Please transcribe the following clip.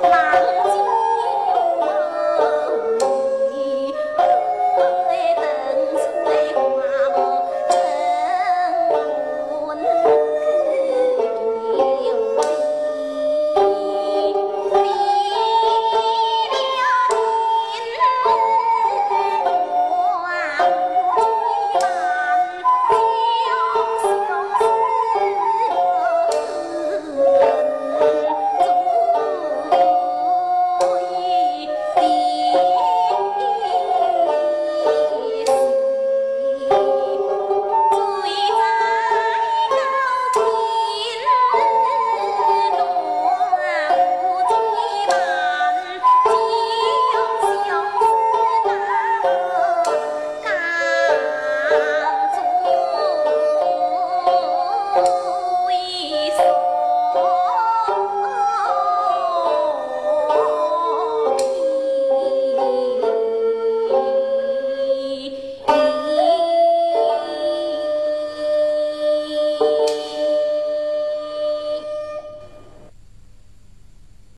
妈